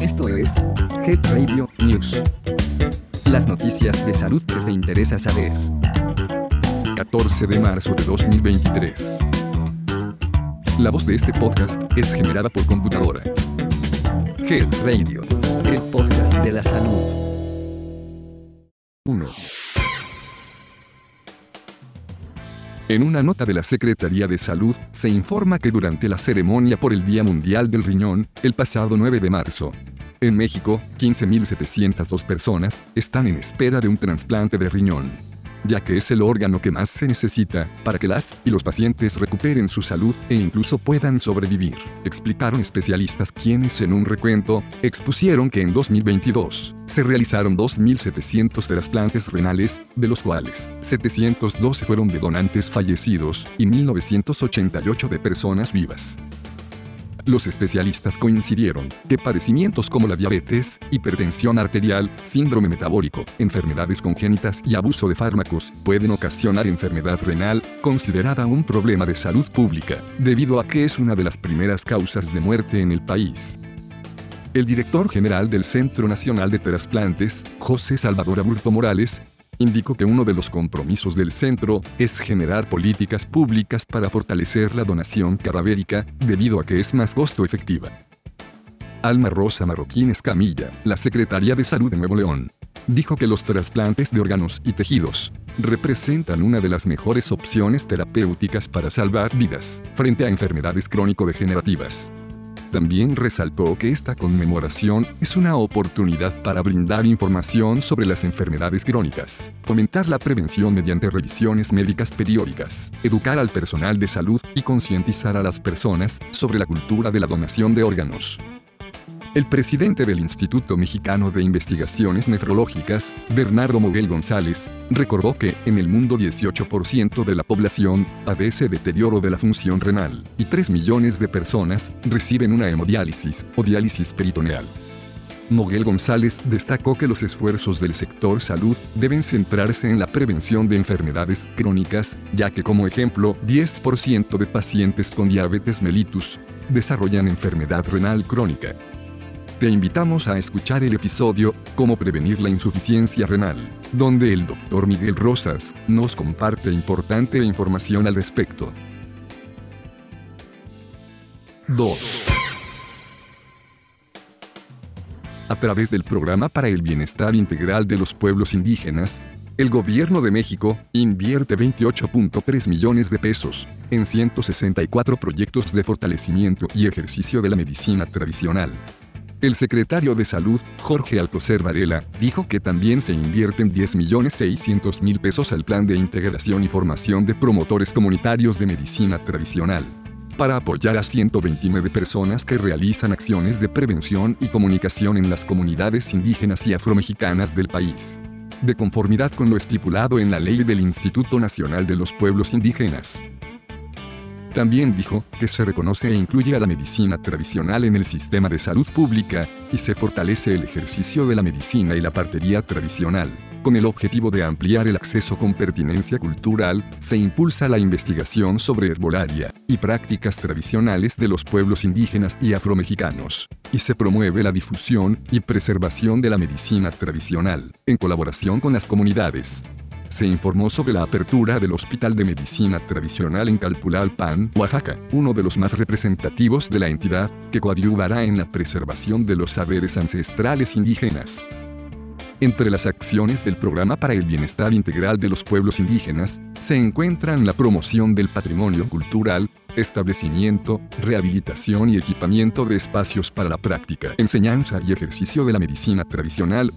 Esto es Head Radio News. Las noticias de salud que te interesa saber. 14 de marzo de 2023. La voz de este podcast es generada por computadora. Head Radio, el podcast de la salud. 1. En una nota de la Secretaría de Salud, se informa que durante la ceremonia por el Día Mundial del Riñón, el pasado 9 de marzo, en México, 15.702 personas están en espera de un trasplante de riñón ya que es el órgano que más se necesita para que las y los pacientes recuperen su salud e incluso puedan sobrevivir, explicaron especialistas quienes en un recuento expusieron que en 2022 se realizaron 2.700 trasplantes renales, de los cuales 712 fueron de donantes fallecidos y 1.988 de personas vivas. Los especialistas coincidieron que padecimientos como la diabetes, hipertensión arterial, síndrome metabólico, enfermedades congénitas y abuso de fármacos pueden ocasionar enfermedad renal, considerada un problema de salud pública, debido a que es una de las primeras causas de muerte en el país. El director general del Centro Nacional de Trasplantes, José Salvador Aburto Morales, indicó que uno de los compromisos del centro es generar políticas públicas para fortalecer la donación cadavérica, debido a que es más costo efectiva. Alma Rosa Marroquín Escamilla, la secretaria de Salud de Nuevo León, dijo que los trasplantes de órganos y tejidos representan una de las mejores opciones terapéuticas para salvar vidas frente a enfermedades crónico-degenerativas. También resaltó que esta conmemoración es una oportunidad para brindar información sobre las enfermedades crónicas, fomentar la prevención mediante revisiones médicas periódicas, educar al personal de salud y concientizar a las personas sobre la cultura de la donación de órganos. El presidente del Instituto Mexicano de Investigaciones Nefrológicas, Bernardo Moguel González, recordó que en el mundo 18% de la población padece deterioro de la función renal y 3 millones de personas reciben una hemodiálisis o diálisis peritoneal. Moguel González destacó que los esfuerzos del sector salud deben centrarse en la prevención de enfermedades crónicas, ya que como ejemplo, 10% de pacientes con diabetes mellitus desarrollan enfermedad renal crónica. Te invitamos a escuchar el episodio Cómo prevenir la insuficiencia renal, donde el doctor Miguel Rosas nos comparte importante información al respecto. 2. A través del Programa para el Bienestar Integral de los Pueblos Indígenas, el Gobierno de México invierte 28.3 millones de pesos en 164 proyectos de fortalecimiento y ejercicio de la medicina tradicional el secretario de Salud, Jorge Alcocer Varela, dijo que también se invierten 10.600.000 pesos al plan de integración y formación de promotores comunitarios de medicina tradicional para apoyar a 129 personas que realizan acciones de prevención y comunicación en las comunidades indígenas y afromexicanas del país. De conformidad con lo estipulado en la ley del Instituto Nacional de los Pueblos Indígenas. También dijo que se reconoce e incluye a la medicina tradicional en el sistema de salud pública, y se fortalece el ejercicio de la medicina y la partería tradicional. Con el objetivo de ampliar el acceso con pertinencia cultural, se impulsa la investigación sobre herbolaria y prácticas tradicionales de los pueblos indígenas y afromexicanos, y se promueve la difusión y preservación de la medicina tradicional, en colaboración con las comunidades se informó sobre la apertura del Hospital de Medicina Tradicional en Calpulalpan, Oaxaca, uno de los más representativos de la entidad, que coadyuvará en la preservación de los saberes ancestrales indígenas. Entre las acciones del Programa para el Bienestar Integral de los Pueblos Indígenas, se encuentran la promoción del patrimonio cultural, establecimiento, rehabilitación y equipamiento de espacios para la práctica, enseñanza y ejercicio de la medicina tradicional,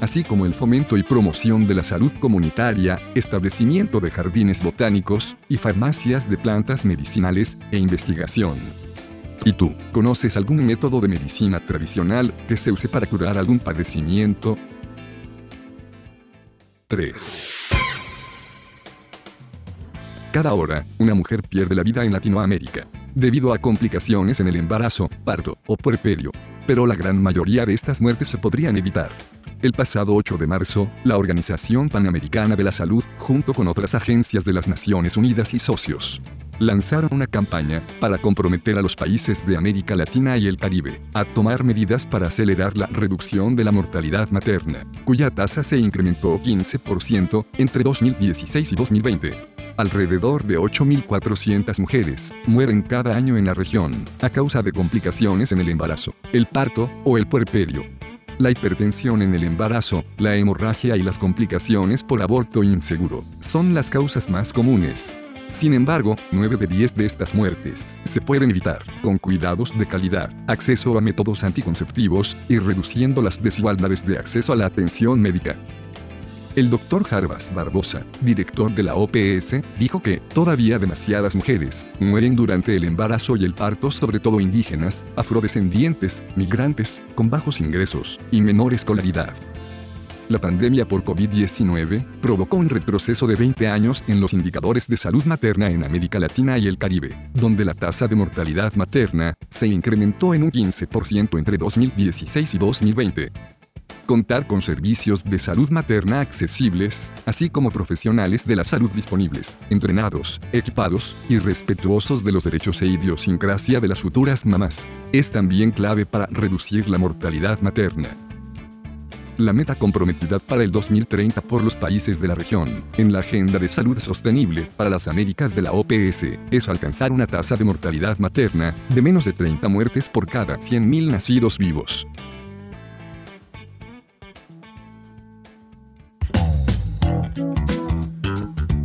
así como el fomento y promoción de la salud comunitaria, establecimiento de jardines botánicos y farmacias de plantas medicinales e investigación. ¿Y tú, conoces algún método de medicina tradicional que se use para curar algún padecimiento? 3. Cada hora, una mujer pierde la vida en Latinoamérica, debido a complicaciones en el embarazo, parto o puerperio. Pero la gran mayoría de estas muertes se podrían evitar. El pasado 8 de marzo, la Organización Panamericana de la Salud, junto con otras agencias de las Naciones Unidas y socios, lanzaron una campaña para comprometer a los países de América Latina y el Caribe a tomar medidas para acelerar la reducción de la mortalidad materna, cuya tasa se incrementó 15% entre 2016 y 2020. Alrededor de 8.400 mujeres mueren cada año en la región a causa de complicaciones en el embarazo, el parto o el puerperio. La hipertensión en el embarazo, la hemorragia y las complicaciones por aborto inseguro son las causas más comunes. Sin embargo, 9 de 10 de estas muertes se pueden evitar con cuidados de calidad, acceso a métodos anticonceptivos y reduciendo las desigualdades de acceso a la atención médica. El doctor Jarbas Barbosa, director de la OPS, dijo que todavía demasiadas mujeres mueren durante el embarazo y el parto, sobre todo indígenas, afrodescendientes, migrantes, con bajos ingresos y menor escolaridad. La pandemia por COVID-19 provocó un retroceso de 20 años en los indicadores de salud materna en América Latina y el Caribe, donde la tasa de mortalidad materna se incrementó en un 15% entre 2016 y 2020 contar con servicios de salud materna accesibles, así como profesionales de la salud disponibles, entrenados, equipados y respetuosos de los derechos e idiosincrasia de las futuras mamás. Es también clave para reducir la mortalidad materna. La meta comprometida para el 2030 por los países de la región, en la Agenda de Salud Sostenible para las Américas de la OPS, es alcanzar una tasa de mortalidad materna de menos de 30 muertes por cada 100.000 nacidos vivos.